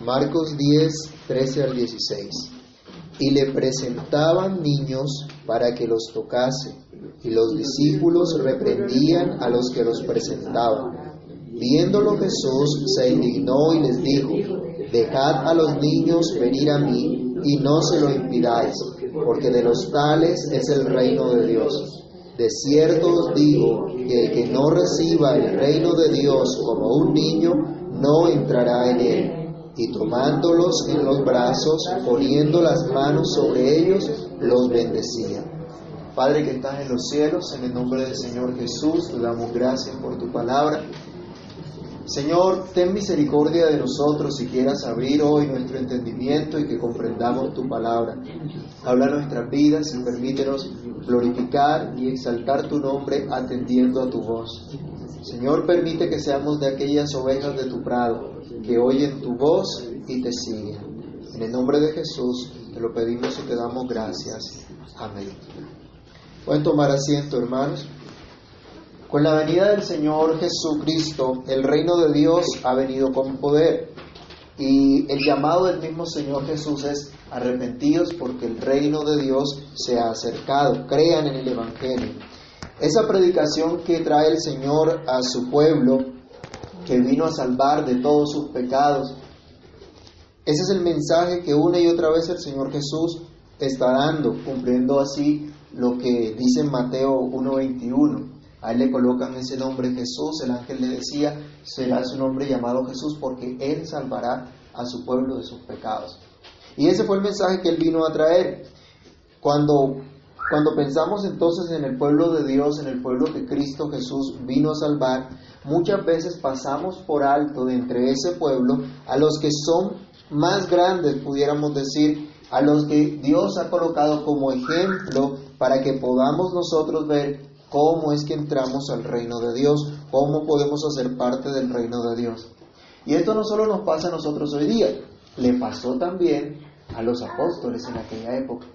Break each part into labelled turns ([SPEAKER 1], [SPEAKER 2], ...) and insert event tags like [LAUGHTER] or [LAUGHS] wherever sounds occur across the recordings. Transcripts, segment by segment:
[SPEAKER 1] Marcos 10, 13 al 16. Y le presentaban niños para que los tocase, y los discípulos reprendían a los que los presentaban. Viéndolo Jesús se indignó y les dijo, dejad a los niños venir a mí y no se lo impidáis, porque de los tales es el reino de Dios. De cierto os digo que el que no reciba el reino de Dios como un niño, no entrará en él. Y tomándolos en los brazos, poniendo las manos sobre ellos, los bendecía. Padre que estás en los cielos, en el nombre del Señor Jesús, te damos gracias por tu palabra. Señor, ten misericordia de nosotros si quieras abrir hoy nuestro entendimiento y que comprendamos tu palabra. Habla nuestras vidas y permítenos glorificar y exaltar tu nombre atendiendo a tu voz. Señor, permite que seamos de aquellas ovejas de tu prado que oyen tu voz y te siguen. En el nombre de Jesús te lo pedimos y te damos gracias. Amén. Pueden tomar asiento, hermanos. Con la venida del Señor Jesucristo, el reino de Dios ha venido con poder. Y el llamado del mismo Señor Jesús es arrepentidos porque el reino de Dios se ha acercado. Crean en el Evangelio. Esa predicación que trae el Señor a su pueblo, que vino a salvar de todos sus pecados, ese es el mensaje que una y otra vez el Señor Jesús está dando, cumpliendo así lo que dice Mateo 1.21 a él le colocan ese nombre Jesús, el ángel le decía, será su nombre llamado Jesús porque él salvará a su pueblo de sus pecados. Y ese fue el mensaje que él vino a traer. Cuando, cuando pensamos entonces en el pueblo de Dios, en el pueblo que Cristo Jesús vino a salvar, muchas veces pasamos por alto de entre ese pueblo a los que son más grandes, pudiéramos decir, a los que Dios ha colocado como ejemplo para que podamos nosotros ver cómo es que entramos al reino de Dios, cómo podemos hacer parte del reino de Dios. Y esto no solo nos pasa a nosotros hoy día, le pasó también a los apóstoles en aquella época,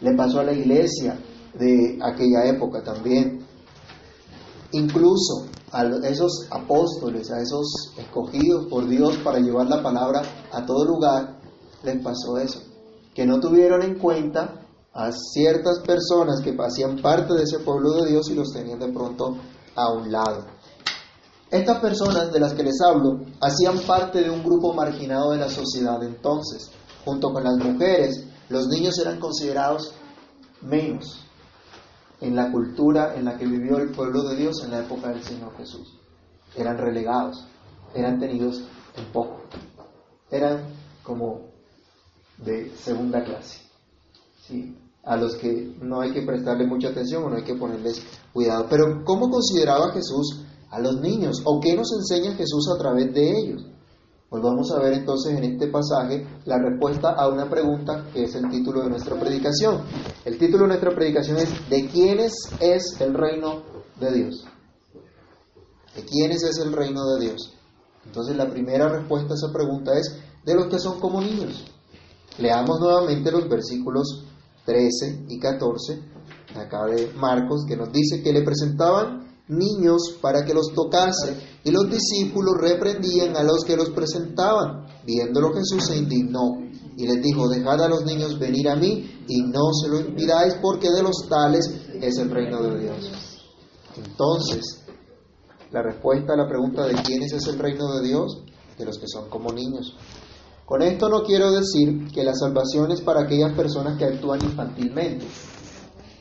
[SPEAKER 1] le pasó a la iglesia de aquella época también. Incluso a esos apóstoles, a esos escogidos por Dios para llevar la palabra a todo lugar, les pasó eso, que no tuvieron en cuenta a ciertas personas que hacían parte de ese pueblo de Dios y los tenían de pronto a un lado. Estas personas de las que les hablo hacían parte de un grupo marginado de la sociedad entonces. Junto con las mujeres, los niños eran considerados menos en la cultura en la que vivió el pueblo de Dios en la época del Señor Jesús. Eran relegados, eran tenidos en poco, eran como de segunda clase. ¿sí? A los que no hay que prestarle mucha atención o no hay que ponerles cuidado. Pero ¿cómo consideraba Jesús a los niños? ¿O qué nos enseña Jesús a través de ellos? Pues vamos a ver entonces en este pasaje la respuesta a una pregunta que es el título de nuestra predicación. El título de nuestra predicación es ¿De quiénes es el reino de Dios? ¿De quiénes es el reino de Dios? Entonces la primera respuesta a esa pregunta es de los que son como niños. Leamos nuevamente los versículos 13 y 14, acá de Marcos, que nos dice que le presentaban niños para que los tocase, y los discípulos reprendían a los que los presentaban. Viéndolo Jesús se indignó y les dijo, dejad a los niños venir a mí y no se lo impidáis porque de los tales es el reino de Dios. Entonces, la respuesta a la pregunta de quiénes es el reino de Dios, de los que son como niños. Con esto no quiero decir que la salvación es para aquellas personas que actúan infantilmente.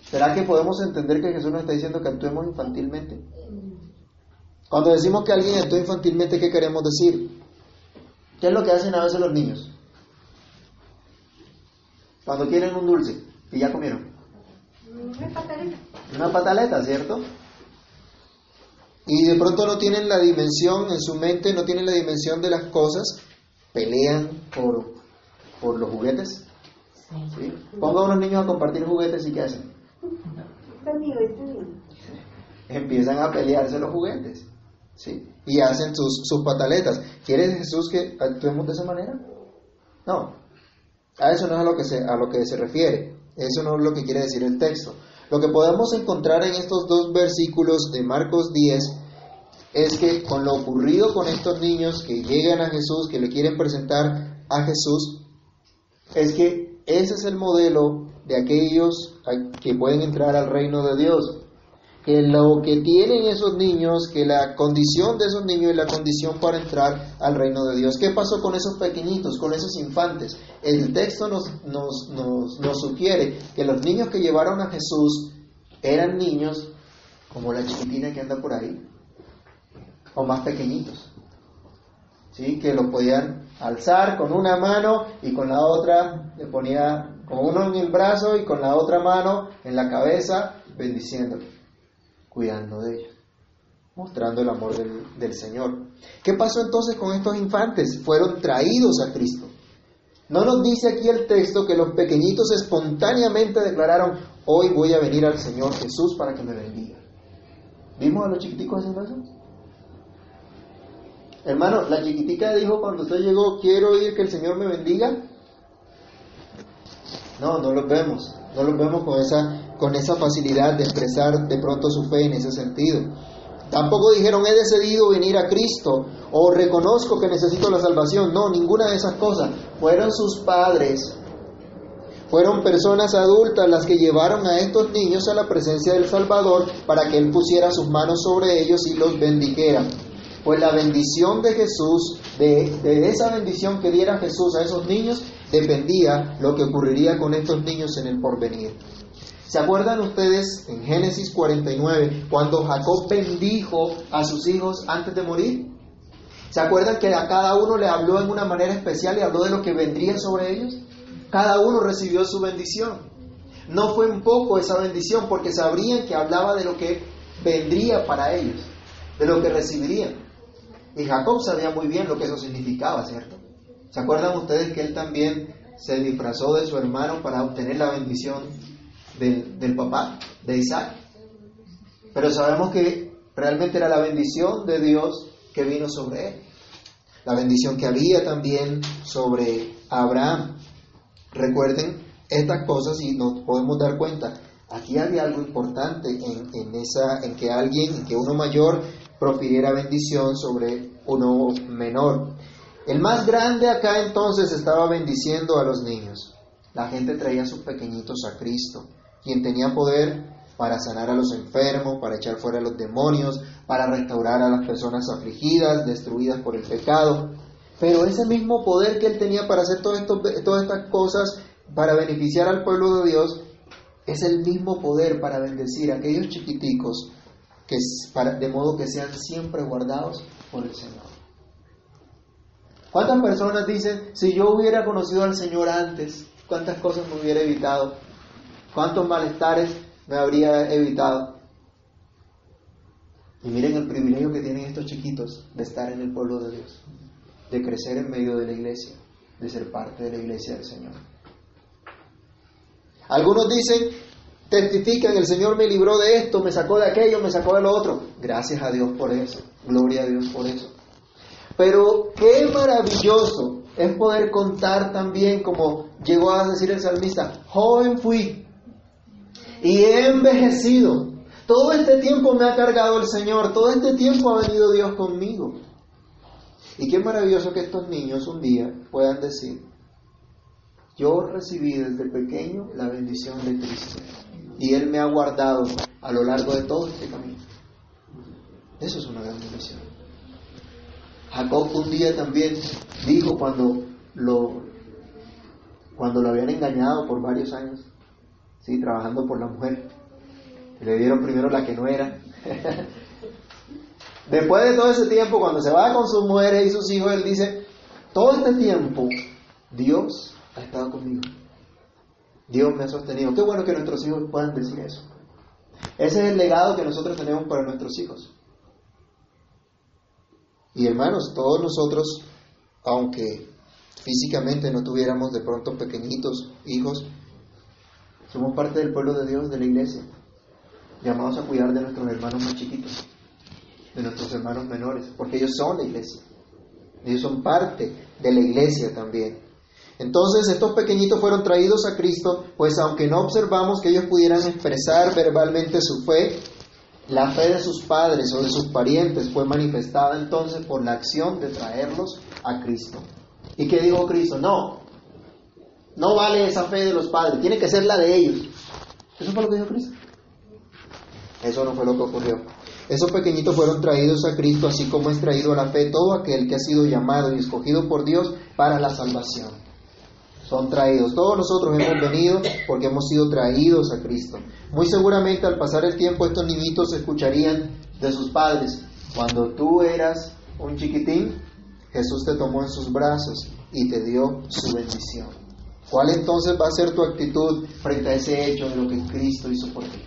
[SPEAKER 1] ¿Será que podemos entender que Jesús nos está diciendo que actuemos infantilmente? Cuando decimos que alguien actúa infantilmente, ¿qué queremos decir? ¿Qué es lo que hacen a veces los niños? Cuando quieren un dulce y ya comieron.
[SPEAKER 2] Una pataleta.
[SPEAKER 1] Una pataleta, ¿cierto? Y de pronto no tienen la dimensión en su mente, no tienen la dimensión de las cosas pelean por, por los juguetes. ¿Sí? Ponga a unos niños a compartir juguetes y ¿qué hacen? Empiezan a pelearse los juguetes. ¿sí? Y hacen sus, sus pataletas. ¿Quiere Jesús que actuemos de esa manera? No. A eso no es a lo, que se, a lo que se refiere. Eso no es lo que quiere decir el texto. Lo que podemos encontrar en estos dos versículos de Marcos 10 es que con lo ocurrido con estos niños que llegan a Jesús, que le quieren presentar a Jesús, es que ese es el modelo de aquellos que pueden entrar al reino de Dios. Que lo que tienen esos niños, que la condición de esos niños es la condición para entrar al reino de Dios. ¿Qué pasó con esos pequeñitos, con esos infantes? El texto nos, nos, sugiere que los niños que llevaron a Jesús eran niños como la chiquitina que anda por ahí, o más pequeñitos, ¿sí? que lo podían alzar con una mano y con la otra le ponía con uno en el brazo y con la otra mano en la cabeza, bendiciéndolo, cuidando de ellos, mostrando el amor del, del Señor. ¿Qué pasó entonces con estos infantes? Fueron traídos a Cristo. No nos dice aquí el texto que los pequeñitos espontáneamente declararon, hoy voy a venir al Señor Jesús para que me bendiga. ¿Vimos a los chiquiticos haciendo eso? Hermano, la chiquitica dijo cuando usted llegó, quiero oír que el Señor me bendiga. No, no los vemos. No los vemos con esa, con esa facilidad de expresar de pronto su fe en ese sentido. Tampoco dijeron, he decidido venir a Cristo o reconozco que necesito la salvación. No, ninguna de esas cosas. Fueron sus padres, fueron personas adultas las que llevaron a estos niños a la presencia del Salvador para que Él pusiera sus manos sobre ellos y los bendijera. Pues la bendición de Jesús, de, esa bendición que diera Jesús a esos niños, dependía lo que ocurriría con estos niños en el porvenir. ¿Se acuerdan ustedes en Génesis 49 cuando Jacob bendijo a sus hijos antes de morir? ¿Se acuerdan que a cada uno le habló en una manera especial y habló de lo que vendría sobre ellos? Cada uno recibió su bendición. No fue un poco esa bendición porque sabrían que hablaba de lo que vendría para ellos, de lo que recibirían. Y Jacob sabía muy bien lo que eso significaba, ¿cierto? ¿Se acuerdan ustedes que él también se disfrazó de su hermano para obtener la bendición del, del papá, de Isaac? Pero sabemos que realmente era la bendición de Dios que vino sobre él. La bendición que había también sobre Abraham. Recuerden estas cosas y nos podemos dar cuenta. Aquí había algo importante en, en, esa, en que alguien, en que uno mayor profiriera bendición sobre uno menor. El más grande acá entonces estaba bendiciendo a los niños. La gente traía sus pequeñitos a Cristo, quien tenía poder para sanar a los enfermos, para echar fuera a los demonios, para restaurar a las personas afligidas, destruidas por el pecado. Pero ese mismo poder que él tenía para hacer todas estas cosas, para beneficiar al pueblo de Dios, es el mismo poder para bendecir a aquellos chiquiticos que, para, de modo que sean siempre guardados por el Señor. ¿Cuántas personas dicen, si yo hubiera conocido al Señor antes, cuántas cosas me hubiera evitado? ¿Cuántos malestares me habría evitado? Y miren el privilegio que tienen estos chiquitos de estar en el pueblo de Dios, de crecer en medio de la iglesia, de ser parte de la iglesia del Señor. Algunos dicen, testifican, el Señor me libró de esto, me sacó de aquello, me sacó de lo otro. Gracias a Dios por eso, gloria a Dios por eso. Pero qué maravilloso es poder contar también, como llegó a decir el salmista, joven fui y he envejecido. Todo este tiempo me ha cargado el Señor, todo este tiempo ha venido Dios conmigo. Y qué maravilloso que estos niños un día puedan decir, yo recibí desde pequeño la bendición de Cristo y Él me ha guardado a lo largo de todo este camino. Eso es una gran bendición. Jacob un día también dijo cuando lo, cuando lo habían engañado por varios años, ¿sí? trabajando por la mujer, le dieron primero la que no era. [LAUGHS] Después de todo ese tiempo, cuando se va con sus mujeres y sus hijos, él dice, todo este tiempo Dios ha estado conmigo. Dios me ha sostenido. Qué bueno que nuestros hijos puedan decir eso. Ese es el legado que nosotros tenemos para nuestros hijos. Y hermanos, todos nosotros, aunque físicamente no tuviéramos de pronto pequeñitos hijos, somos parte del pueblo de Dios, de la iglesia, llamados a cuidar de nuestros hermanos más chiquitos, de nuestros hermanos menores, porque ellos son la iglesia, ellos son parte de la iglesia también. Entonces estos pequeñitos fueron traídos a Cristo, pues aunque no observamos que ellos pudieran expresar verbalmente su fe, La fe de sus padres o de sus parientes fue manifestada entonces por la acción de traerlos a Cristo. ¿Y qué dijo Cristo? No, no vale esa fe de los padres, tiene que ser la de ellos. ¿Eso fue lo que dijo Cristo? Eso no fue lo que ocurrió. Esos pequeñitos fueron traídos a Cristo, así como es traído a la fe todo aquel que ha sido llamado y escogido por Dios para la salvación. Son traídos. Todos nosotros hemos venido porque hemos sido traídos a Cristo. Muy seguramente al pasar el tiempo estos niñitos escucharían de sus padres, cuando tú eras un chiquitín, Jesús te tomó en sus brazos y te dio su bendición. ¿Cuál entonces va a ser tu actitud frente a ese hecho de lo que Cristo hizo por ti?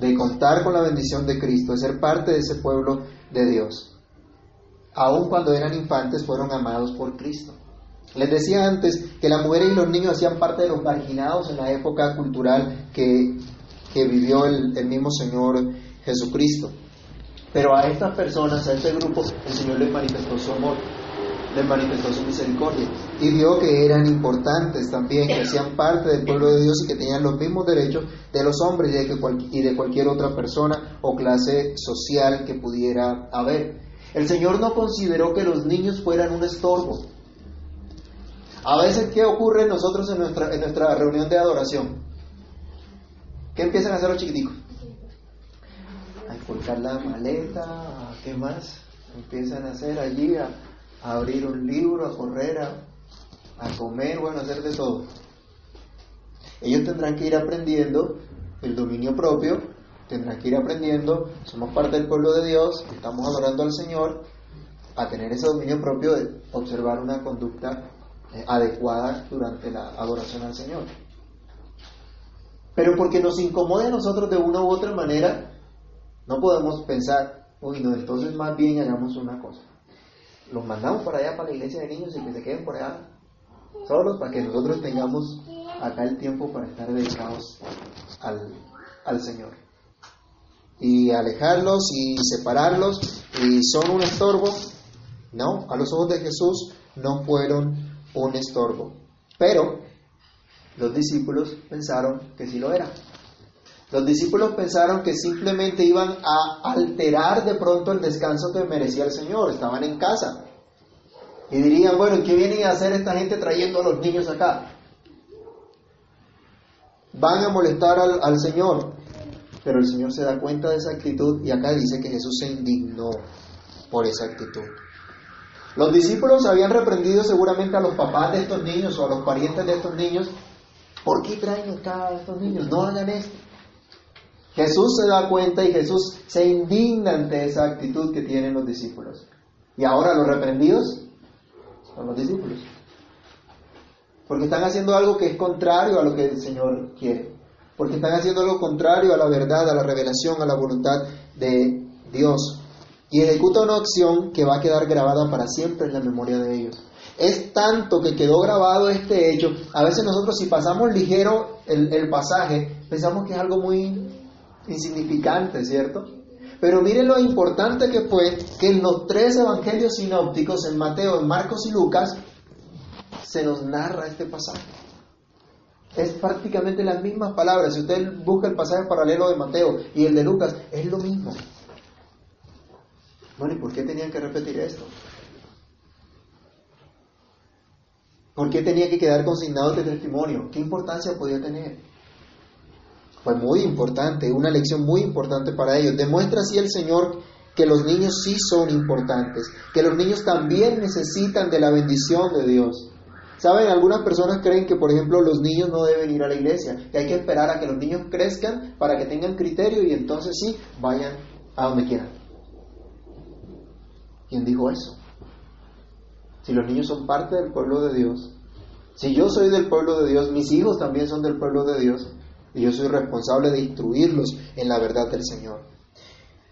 [SPEAKER 1] De contar con la bendición de Cristo, de ser parte de ese pueblo de Dios. Aun cuando eran infantes, fueron amados por Cristo. Les decía antes que las mujeres y los niños hacían parte de los marginados en la época cultural que, vivió el, mismo Señor Jesucristo. Pero a estas personas, a este grupo, el Señor les manifestó su amor, les manifestó su misericordia y vio que eran importantes también, que hacían parte del pueblo de Dios y que tenían los mismos derechos de los hombres y de cualquier otra persona o clase social que pudiera haber. El Señor no consideró que los niños fueran un estorbo, a veces, ¿qué ocurre nosotros en nuestra, en nuestra reunión de adoración? ¿Qué empiezan a hacer los chiquiticos? A colgar la maleta, ¿qué más? Empiezan a hacer allí, a, abrir un libro, a correr, a, a comer, bueno, a hacer de todo. Ellos tendrán que ir aprendiendo el dominio propio, tendrán que ir aprendiendo, somos parte del pueblo de Dios, estamos adorando al Señor, a tener ese dominio propio de observar una conducta eh, adecuada durante la adoración al Señor. Pero porque nos incomode a nosotros de una u otra manera, no podemos pensar, uy, no, entonces más bien hagamos una cosa. Los mandamos para allá, para la iglesia de niños y que se queden por allá solos para que nosotros tengamos acá el tiempo para estar dedicados al, al Señor. Y alejarlos y separarlos y son un estorbo, no, a los ojos de Jesús no fueron un estorbo. Pero los discípulos pensaron que sí lo era. Los discípulos pensaron que simplemente iban a alterar de pronto el descanso que merecía el Señor. Estaban en casa. Y dirían, bueno, ¿qué viene a hacer esta gente trayendo a los niños acá? Van a molestar al, al Señor. Pero el Señor se da cuenta de esa actitud y acá dice que Jesús se indignó por esa actitud. Los discípulos habían reprendido seguramente a los papás de estos niños o a los parientes de estos niños. ¿Por qué traen acá a estos niños? No hagan esto. Jesús se da cuenta y Jesús se indigna ante esa actitud que tienen los discípulos. Y ahora los reprendidos son los discípulos. Porque están haciendo algo que es contrario a lo que el Señor quiere. Porque están haciendo algo contrario a la verdad, a la revelación, a la voluntad de Dios y ejecuta una acción que va a quedar grabada para siempre en la memoria de ellos. Es tanto que quedó grabado este hecho, a veces nosotros si pasamos ligero el, pasaje, pensamos que es algo muy insignificante, ¿cierto? Pero miren lo importante que fue que en los tres evangelios sinópticos, en Mateo, en Marcos y Lucas, se nos narra este pasaje. Es prácticamente las mismas palabras. Si usted busca el pasaje paralelo de Mateo y el de Lucas, es lo mismo. Bueno, ¿y por qué tenían que repetir esto? ¿Por qué tenía que quedar consignado este testimonio? ¿Qué importancia podía tener? Fue muy importante, una lección muy importante para ellos. Demuestra así el Señor que los niños sí son importantes, que los niños también necesitan de la bendición de Dios. Saben, algunas personas creen que, por ejemplo, los niños no deben ir a la iglesia, que hay que esperar a que los niños crezcan para que tengan criterio y entonces sí vayan a donde quieran. ¿Quién dijo eso? Si los niños son parte del pueblo de Dios, si yo soy del pueblo de Dios, mis hijos también son del pueblo de Dios, y yo soy responsable de instruirlos en la verdad del Señor.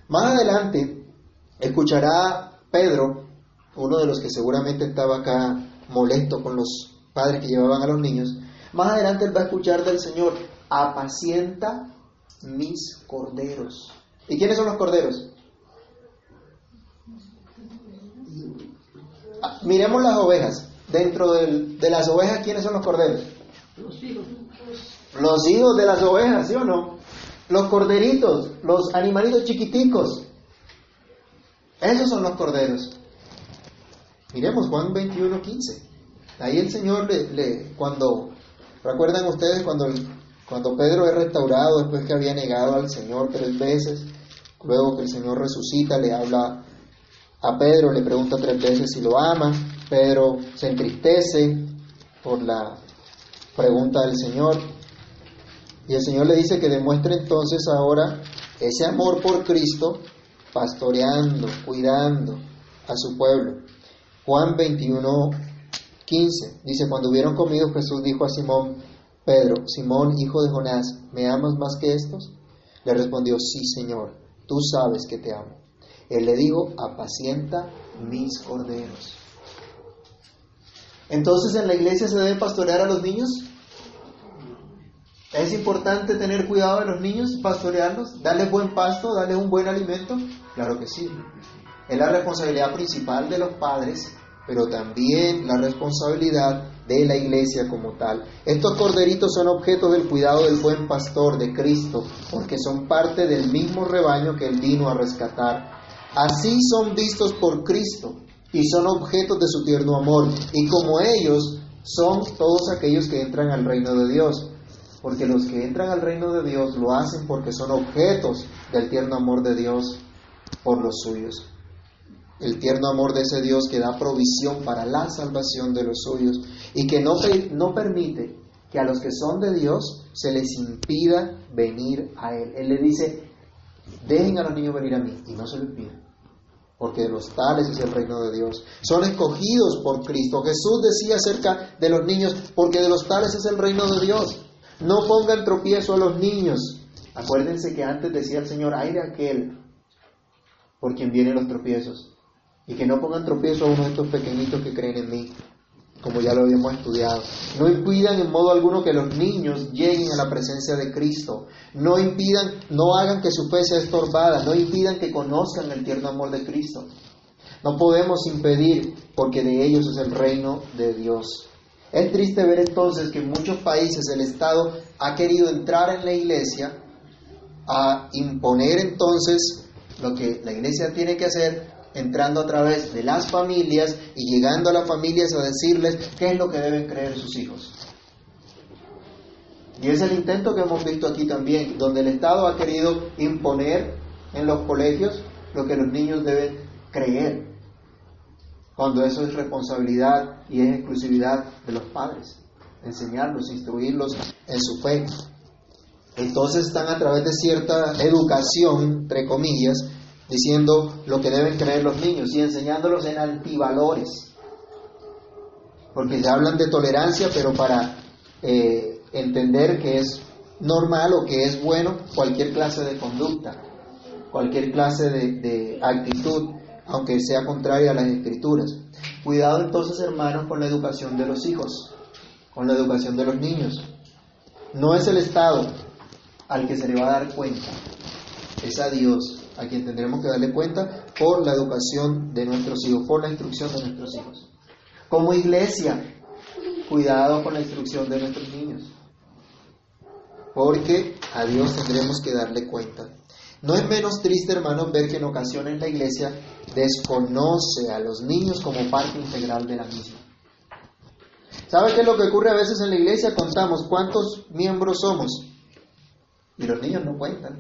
[SPEAKER 1] Más adelante, escuchará Pedro, uno de los que seguramente estaba acá molesto con los padres que llevaban a los niños, más adelante él va a escuchar del Señor, apacienta mis corderos. ¿Y quiénes son los corderos? Miremos las ovejas. Dentro de las ovejas, ¿quiénes son los corderos? Los hijos. Los hijos de las ovejas, ¿sí o no? Los corderitos, los animalitos chiquiticos. Esos son los corderos. Miremos Juan 21, 15. Ahí el Señor le, le cuando, ¿recuerdan ustedes cuando, cuando Pedro es restaurado después que había negado al Señor tres veces? Luego que el Señor resucita, le habla a Pedro, le pregunta tres veces si lo ama. Pedro se entristece por la pregunta del Señor. Y el Señor le dice que demuestre entonces ahora ese amor por Cristo, pastoreando, cuidando a su pueblo. Juan 21, 15 dice, cuando hubieron comido Jesús dijo a Simón, Pedro, Simón, hijo de Jonás, ¿me amas más que estos? Le respondió, sí, Señor, tú sabes que te amo. Él le dijo, apacienta mis corderos. Entonces en la iglesia se debe pastorear a los niños. ¿Es importante tener cuidado de los niños, pastorearlos, darles buen pasto, darles un buen alimento? Claro que sí. Es la responsabilidad principal de los padres, pero también la responsabilidad de la iglesia como tal. Estos corderitos son objeto del cuidado del buen pastor de Cristo, porque son parte del mismo rebaño que él vino a rescatar. Así son vistos por Cristo y son objetos de su tierno amor, y como ellos son todos aquellos que entran al reino de Dios porque los que entran al reino de Dios lo hacen porque son objetos del tierno amor de Dios por los suyos. El tierno amor de ese Dios que da provisión para la salvación de los suyos y que no, no permite que a los que son de Dios se les impida venir a Él. Él le dice, dejen a los niños venir a mí y no se lo impiden, porque de los tales es el reino de Dios. Son escogidos por Cristo. Jesús decía acerca de los niños, porque de los tales es el reino de Dios. No pongan tropiezo a los niños. Acuérdense que antes decía el Señor, ay de aquel por quien vienen los tropiezos. Y que no pongan tropiezo a uno de estos pequeñitos que creen en mí, como ya lo habíamos estudiado. No impidan en modo alguno que los niños lleguen a la presencia de Cristo. No impidan, no hagan que su fe sea estorbada. No impidan que conozcan el tierno amor de Cristo. No podemos impedir porque de ellos es el reino de Dios. Es triste ver entonces que en muchos países el Estado ha querido entrar en la iglesia a imponer entonces lo que la iglesia tiene que hacer, entrando a través de las familias y llegando a las familias a decirles qué es lo que deben creer sus hijos. Y es el intento que hemos visto aquí también, donde el Estado ha querido imponer en los colegios lo que los niños deben creer cuando eso es responsabilidad y es exclusividad de los padres, enseñarlos, instruirlos en su fe. Entonces están a través de cierta educación, entre comillas, diciendo lo que deben creer los niños y enseñándolos en antivalores. Porque se hablan de tolerancia, pero para eh, entender que es normal o que es bueno cualquier clase de conducta, cualquier clase de, de actitud aunque sea contraria a las escrituras. Cuidado entonces, hermanos, con la educación de los hijos, con la educación de los niños. No es el Estado al que se le va a dar cuenta, es a Dios a quien tendremos que darle cuenta por la educación de nuestros hijos, por la instrucción de nuestros hijos. Como iglesia, cuidado con la instrucción de nuestros niños, porque a Dios tendremos que darle cuenta. No es menos triste, hermanos, ver que en ocasiones la iglesia desconoce a los niños como parte integral de la misma. ¿Sabe qué es lo que ocurre a veces en la iglesia? Contamos cuántos miembros somos y los niños no cuentan.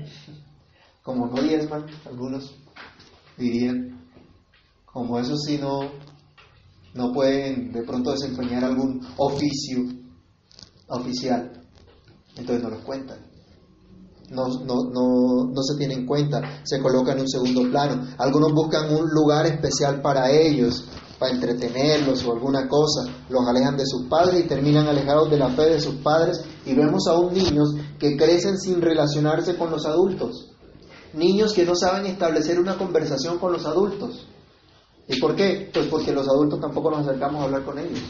[SPEAKER 1] Como no diezman, algunos dirían, como eso sí no, no pueden de pronto desempeñar algún oficio oficial, entonces no los cuentan. No, no, no, se tiene en cuenta, se coloca en un segundo plano. Algunos buscan un lugar especial para ellos, para entretenerlos o alguna cosa, los alejan de sus padres y terminan alejados de la fe de sus padres. Y vemos aún niños que crecen sin relacionarse con los adultos, niños que no saben establecer una conversación con los adultos. ¿Y por qué? Pues porque los adultos tampoco nos acercamos a hablar con ellos.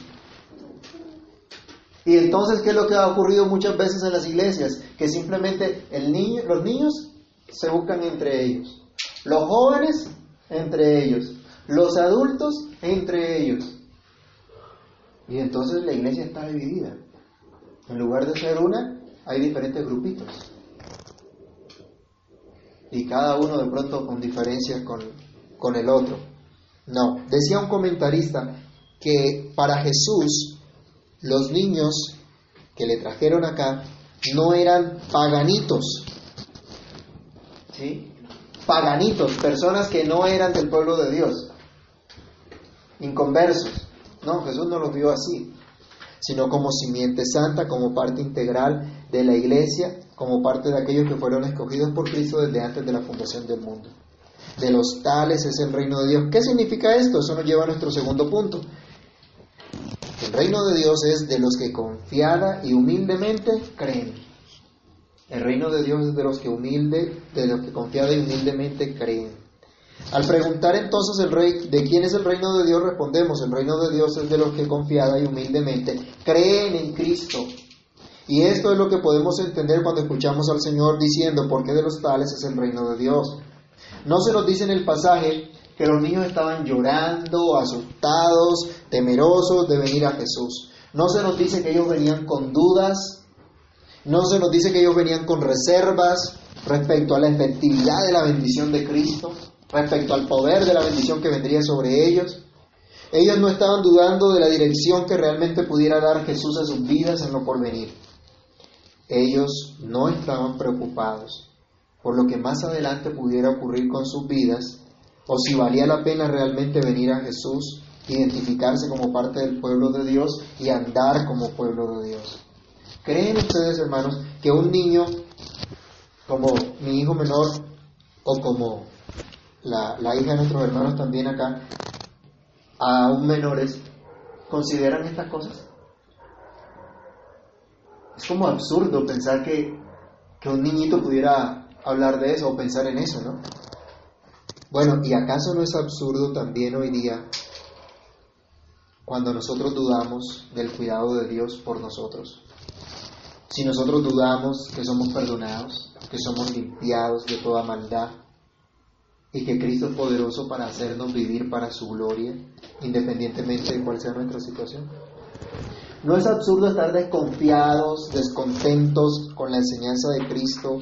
[SPEAKER 1] Y entonces, ¿qué es lo que ha ocurrido muchas veces en las iglesias? Que simplemente el niño, los niños se buscan entre ellos, los jóvenes entre ellos, los adultos entre ellos. Y entonces la iglesia está dividida. En lugar de ser una, hay diferentes grupitos. Y cada uno de pronto con diferencias con, con el otro. No, decía un comentarista que para Jesús los niños que le trajeron acá no eran paganitos, ¿sí? Paganitos, personas que no eran del pueblo de Dios, inconversos. No, Jesús no los vio así, sino como simiente santa, como parte integral de la iglesia, como parte de aquellos que fueron escogidos por Cristo desde antes de la fundación del mundo. De los tales es el reino de Dios. ¿Qué significa esto? Eso nos lleva a nuestro segundo punto. El reino de Dios es de los que confiada y humildemente creen. El reino de Dios es de los que humilde, de los que confiada y humildemente creen. Al preguntar entonces el rey de quién es el reino de Dios, respondemos, el reino de Dios es de los que confiada y humildemente creen en Cristo. Y esto es lo que podemos entender cuando escuchamos al Señor diciendo, porque de los tales es el reino de Dios. No se nos dice en el pasaje que los niños estaban llorando, asustados, temerosos de venir a Jesús. No se nos dice que ellos venían con dudas, no se nos dice que ellos venían con reservas respecto a la efectividad de la bendición de Cristo, respecto al poder de la bendición que vendría sobre ellos. Ellos no estaban dudando de la dirección que realmente pudiera dar Jesús a sus vidas en lo porvenir. Ellos no estaban preocupados por lo que más adelante pudiera ocurrir con sus vidas, o si valía la pena realmente venir a Jesús, identificarse como parte del pueblo de Dios y andar como pueblo de Dios. ¿Creen ustedes, hermanos, que un niño como mi hijo menor o como la, hija de nuestros hermanos también acá, aún menores, consideran estas cosas? Es como absurdo pensar que, que un niñito pudiera hablar de eso o pensar en eso, ¿no? Bueno, ¿y acaso no es absurdo también hoy día cuando nosotros dudamos del cuidado de Dios por nosotros? Si nosotros dudamos que somos perdonados, que somos limpiados de toda maldad y que Cristo es poderoso para hacernos vivir para su gloria, independientemente de cuál sea nuestra situación. No es absurdo estar desconfiados, descontentos con la enseñanza de Cristo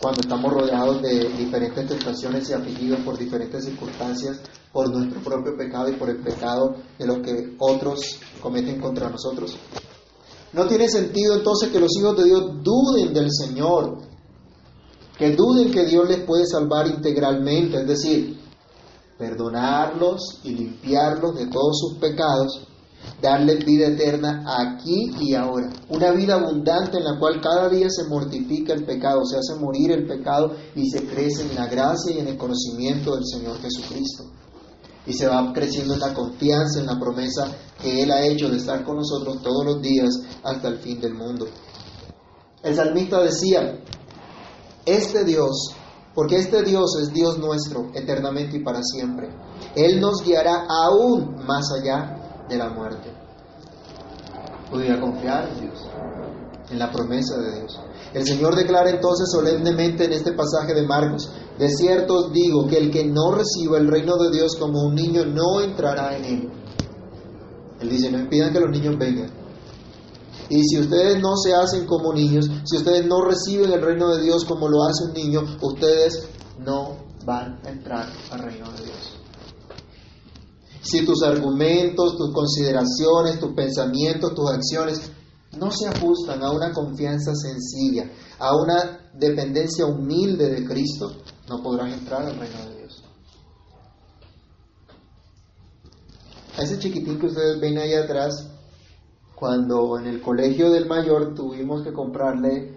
[SPEAKER 1] cuando estamos rodeados de diferentes tentaciones y afligidos por diferentes circunstancias, por nuestro propio pecado y por el pecado de lo que otros cometen contra nosotros. No tiene sentido entonces que los hijos de Dios duden del Señor, que duden que Dios les puede salvar integralmente, es decir, perdonarlos y limpiarlos de todos sus pecados darles vida eterna aquí y ahora. Una vida abundante en la cual cada día se mortifica el pecado, se hace morir el pecado y se crece en la gracia y en el conocimiento del Señor Jesucristo. Y se va creciendo en la confianza, en la promesa que Él ha hecho de estar con nosotros todos los días hasta el fin del mundo. El salmista decía, este Dios, porque este Dios es Dios nuestro eternamente y para siempre, Él nos guiará aún más allá de la muerte. Podría confiar en Dios, en la promesa de Dios. El Señor declara entonces solemnemente en este pasaje de Marcos, de cierto os digo que el que no reciba el reino de Dios como un niño no entrará en él. Él dice, no impidan que los niños vengan. Y si ustedes no se hacen como niños, si ustedes no reciben el reino de Dios como lo hace un niño, ustedes no van a entrar al reino de Dios si tus argumentos, tus consideraciones, tus pensamientos, tus acciones no se ajustan a una confianza sencilla, a una dependencia humilde de Cristo, no podrás entrar al reino de Dios. A ese chiquitín que ustedes ven ahí atrás, cuando en el colegio del mayor tuvimos que comprarle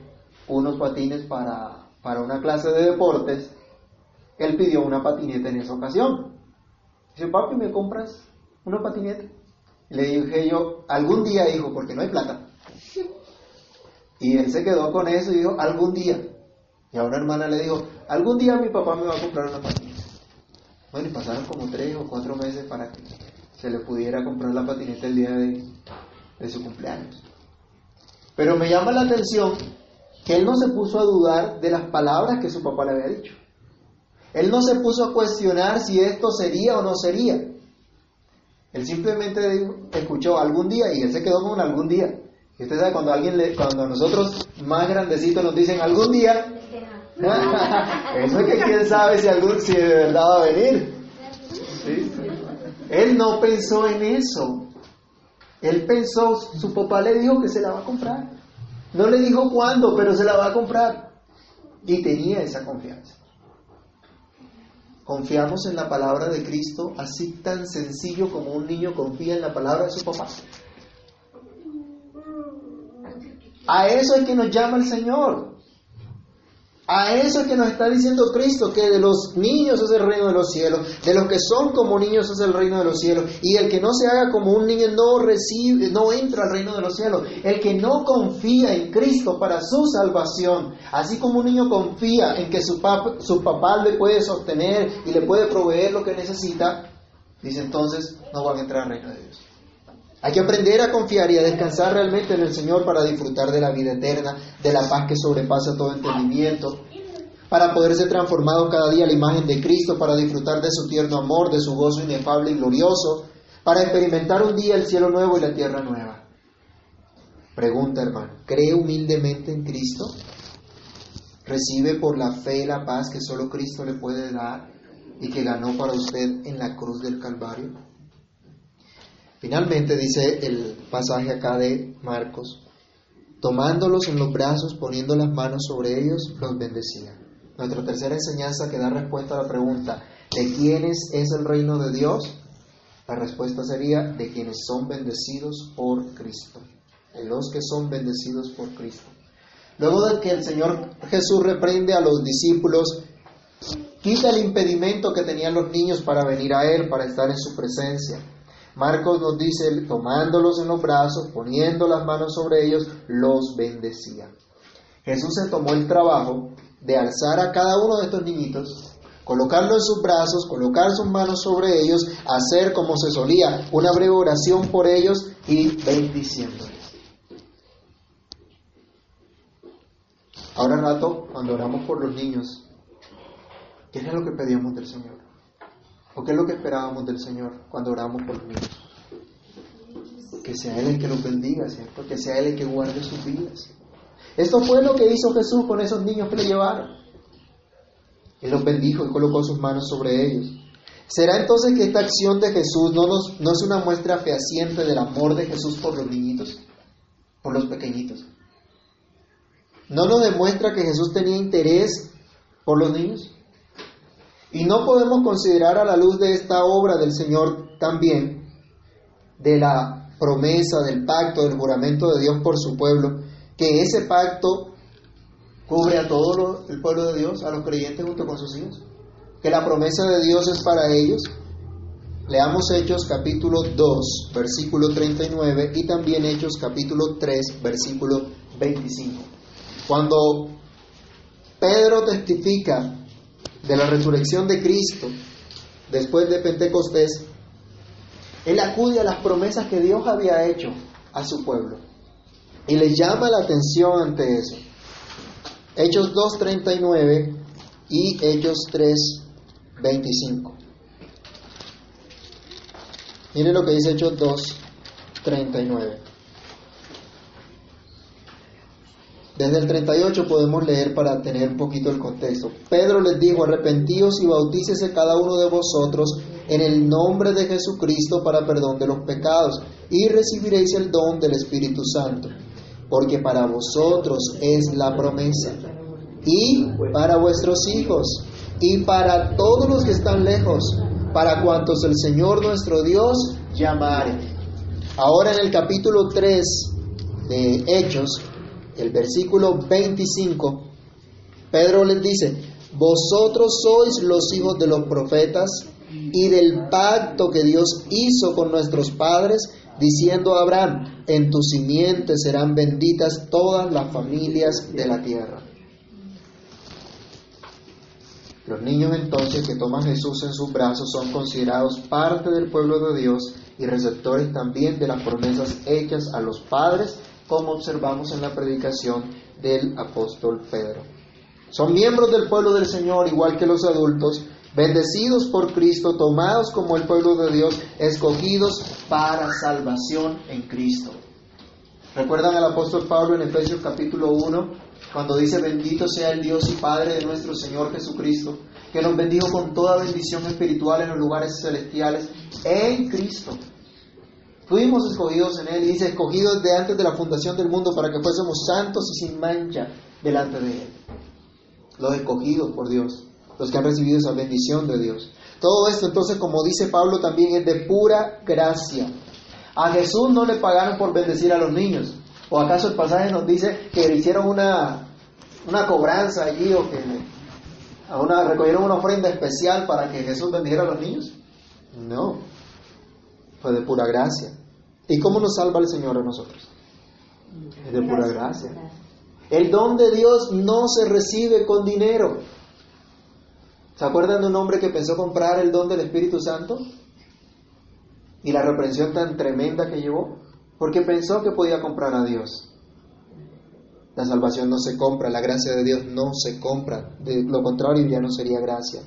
[SPEAKER 1] unos patines para, para una clase de deportes, él pidió una patineta en esa ocasión. Dice, papi, ¿me compras una patineta? le dije yo, algún día, hijo, porque no hay plata. Y él se quedó con eso y dijo, algún día. Y a una hermana le dijo, algún día mi papá me va a comprar una patineta. Bueno, y pasaron como tres o cuatro meses para que se le pudiera comprar la patineta el día de su cumpleaños. Pero me llama la atención que él no se puso a dudar de las palabras que su papá le había dicho. Él no se puso a cuestionar si esto sería o no sería. Él simplemente escuchó algún día y él se quedó con algún día. Y usted sabe, cuando alguien le, cuando nosotros más grandecitos nos dicen algún día, [LAUGHS] Eso es que quién sabe si, algún, si de verdad va a venir. ¿Sí? Él no pensó en eso. Él pensó, su papá le dijo que se la va a comprar. No le dijo cuándo, pero se la va a comprar. Y tenía esa confianza. Confiamos en la palabra de Cristo así tan sencillo como un niño confía en la palabra de su papá. A eso es que nos llama el Señor. A eso es que nos está diciendo Cristo, que de los niños es el reino de los cielos, de los que son como niños es el reino de los cielos, y el que no se haga como un niño no recibe, no entra al reino de los cielos. El que no confía en Cristo para su salvación, así como un niño confía en que su papá, su papá le puede sostener y le puede proveer lo que necesita, dice entonces no van a entrar al reino de Dios. Hay que aprender a confiar y a descansar realmente en el Señor para disfrutar de la vida eterna, de la paz que sobrepasa todo entendimiento, para poder ser transformado cada día a la imagen de Cristo, para disfrutar de su tierno amor, de su gozo inefable y glorioso, para experimentar un día el cielo nuevo y la tierra nueva. Pregunta, hermano, ¿cree humildemente en Cristo? ¿Recibe por la fe la paz que solo Cristo le puede dar y que ganó para usted en la cruz del Calvario? Finalmente dice el pasaje acá de Marcos, tomándolos en los brazos, poniendo las manos sobre ellos, los bendecía. Nuestra tercera enseñanza que da respuesta a la pregunta, ¿de quiénes es el reino de Dios? La respuesta sería, de quienes son bendecidos por Cristo, de los que son bendecidos por Cristo. Luego de que el Señor Jesús reprende a los discípulos, quita el impedimento que tenían los niños para venir a Él, para estar en su presencia Marcos nos dice, tomándolos en los brazos, poniendo las manos sobre ellos, los bendecía. Jesús se tomó el trabajo de alzar a cada uno de estos niñitos, colocarlo en sus brazos, colocar sus manos sobre ellos, hacer como se solía, una breve oración por ellos y bendiciéndoles. Ahora rato, cuando oramos por los niños, ¿qué era lo que pedíamos del Señor? ¿O qué es lo que esperábamos del Señor cuando oramos por los niños? Que sea Él el que los bendiga, ¿cierto? Que sea Él el que guarde sus vidas. Esto fue lo que hizo Jesús con esos niños que le llevaron. Él los bendijo y colocó sus manos sobre ellos. ¿Será entonces que esta acción de Jesús no, nos, no es una muestra fehaciente del amor de Jesús por los niñitos, por los pequeñitos? ¿No nos demuestra que Jesús tenía interés por los niños? Y no podemos considerar a la luz de esta obra del Señor también, de la promesa, del pacto, del juramento de Dios por su pueblo, que ese pacto cubre a todo el pueblo de Dios, a los creyentes junto con sus hijos, que la promesa de Dios es para ellos. Leamos Hechos capítulo 2, versículo 39 y también Hechos capítulo 3, versículo 25. Cuando Pedro testifica de la resurrección de Cristo después de Pentecostés, él acude a las promesas que Dios había hecho a su pueblo y le llama la atención ante eso. Hechos 2.39 y Hechos 3.25. Miren lo que dice Hechos 2.39. Desde el 38 podemos leer para tener un poquito el contexto. Pedro les dijo, arrepentíos y bautícese cada uno de vosotros en el nombre de Jesucristo para perdón de los pecados y recibiréis el don del Espíritu Santo, porque para vosotros es la promesa y para vuestros hijos y para todos los que están lejos, para cuantos el Señor nuestro Dios llamare. Ahora en el capítulo 3 de Hechos, el versículo 25, Pedro les dice, vosotros sois los hijos de los profetas y del pacto que Dios hizo con nuestros padres, diciendo a Abraham, en tu simiente serán benditas todas las familias de la tierra. Los niños entonces que toman Jesús en sus brazos son considerados parte del pueblo de Dios y receptores también de las promesas hechas a los padres como observamos en la predicación del apóstol Pedro. Son miembros del pueblo del Señor, igual que los adultos, bendecidos por Cristo, tomados como el pueblo de Dios, escogidos para salvación en Cristo. ¿Recuerdan al apóstol Pablo en Efesios capítulo 1 cuando dice bendito sea el Dios y Padre de nuestro Señor Jesucristo, que nos bendijo con toda bendición espiritual en los lugares celestiales en Cristo. Fuimos escogidos en Él, y dice, escogidos de antes de la fundación del mundo para que fuésemos santos y sin mancha delante de Él. Los escogidos por Dios, los que han recibido esa bendición de Dios. Todo esto entonces, como dice Pablo, también es de pura gracia. A Jesús no le pagaron por bendecir a los niños. ¿O acaso el pasaje nos dice que le hicieron una, una cobranza allí o que a una, recogieron una ofrenda especial para que Jesús bendijera a los niños? No, fue de pura gracia. ¿Y cómo nos salva el Señor a nosotros? Es de pura gracia. El don de Dios no se recibe con dinero. ¿Se acuerdan de un hombre que pensó comprar el don del Espíritu Santo? Y la reprensión tan tremenda que llevó. Porque pensó que podía comprar a Dios. La salvación no se compra, la gracia de Dios no se compra. De lo contrario ya no sería gracia.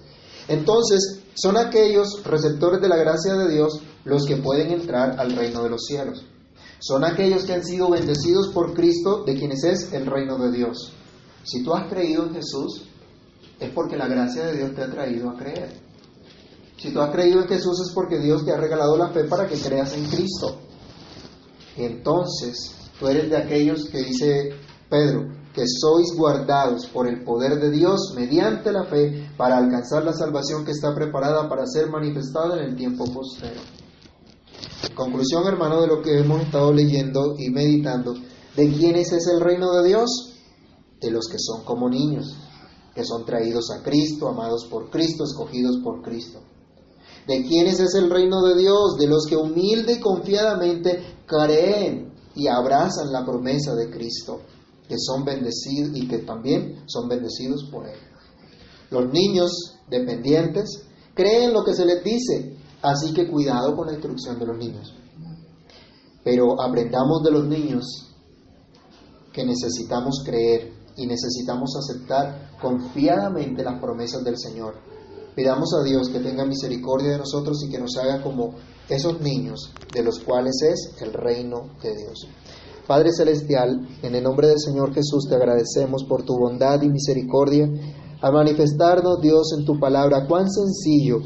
[SPEAKER 1] Entonces, son aquellos receptores de la gracia de Dios los que pueden entrar al reino de los cielos. Son aquellos que han sido bendecidos por Cristo, de quienes es el reino de Dios. Si tú has creído en Jesús, es porque la gracia de Dios te ha traído a creer. Si tú has creído en Jesús es porque Dios te ha regalado la fe para que creas en Cristo. Entonces, tú eres de aquellos que dice Pedro, que sois guardados por el poder de Dios mediante la fe para alcanzar la salvación que está preparada para ser manifestada en el tiempo postero. Conclusión, hermano, de lo que hemos estado leyendo y meditando. ¿De quiénes es el reino de Dios? De los que son como niños, que son traídos a Cristo, amados por Cristo, escogidos por Cristo. ¿De quiénes es el reino de Dios? De los que humilde y confiadamente creen y abrazan la promesa de Cristo, que son bendecidos y que también son bendecidos por Él. Los niños dependientes creen lo que se les dice, así que cuidado con la instrucción de los niños. Pero aprendamos de los niños que necesitamos creer y necesitamos aceptar confiadamente las promesas del Señor Pidamos a Dios que tenga misericordia de nosotros y que nos haga como esos niños de los cuales es el reino de Dios. Padre Celestial, en el nombre del Señor Jesús te agradecemos por tu bondad y misericordia a manifestarnos, Dios, en tu palabra cuán sencillo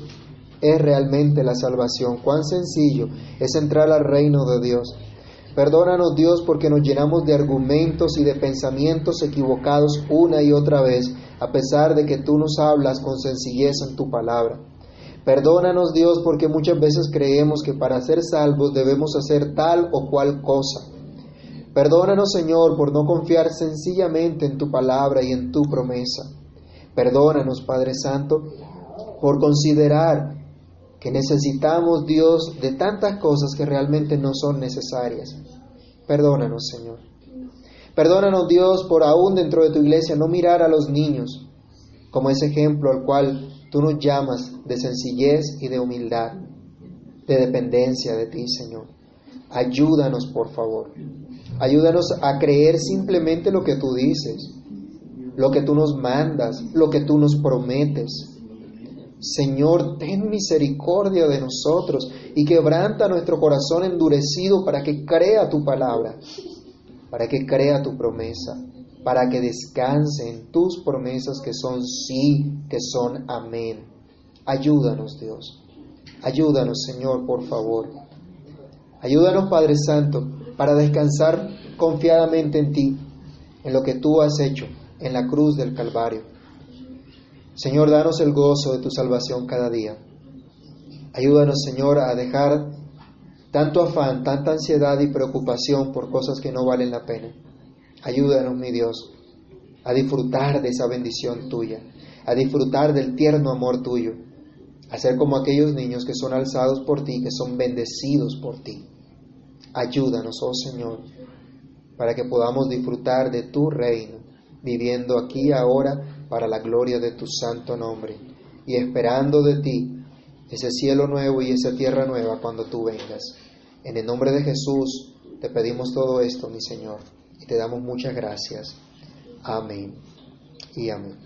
[SPEAKER 1] es realmente la salvación, cuán sencillo es entrar al reino de Dios. Perdónanos Dios porque nos llenamos de argumentos y de pensamientos equivocados una y otra vez a pesar de que tú nos hablas con sencillez en tu palabra. Perdónanos Dios porque muchas veces creemos que para ser salvos debemos hacer tal o cual cosa. Perdónanos Señor por no confiar sencillamente en tu palabra y en tu promesa. Perdónanos Padre Santo por considerar que necesitamos Dios de tantas cosas que realmente no son necesarias. Perdónanos Señor. Perdónanos Dios por aún dentro de tu iglesia no mirar a los niños como ese ejemplo al cual tú nos llamas de sencillez y de humildad, de dependencia de ti, Señor. Ayúdanos, por favor. Ayúdanos a creer simplemente lo que tú dices, lo que tú nos mandas, lo que tú nos prometes. Señor, ten misericordia de nosotros y quebranta nuestro corazón endurecido para que crea tu palabra para que crea tu promesa, para que descanse en tus promesas que son sí, que son amén. Ayúdanos, Dios. Ayúdanos, Señor, por favor. Ayúdanos, Padre Santo, para descansar confiadamente en ti, en lo que tú has hecho en la cruz del Calvario. Señor, danos el gozo de tu salvación cada día. Ayúdanos, Señor, a dejar tanto afán, tanta ansiedad y preocupación por cosas que no valen la pena. Ayúdanos, mi Dios, a disfrutar de esa bendición tuya, a disfrutar del tierno amor tuyo, a ser como aquellos niños que son alzados por ti, que son bendecidos por ti. Ayúdanos, oh Señor, para que podamos disfrutar de tu reino, viviendo aquí ahora para la gloria de tu santo nombre y esperando de ti ese cielo nuevo y esa tierra nueva cuando tú vengas. En el nombre de Jesús te pedimos todo esto, mi Señor, y te damos muchas gracias. Amén y amén.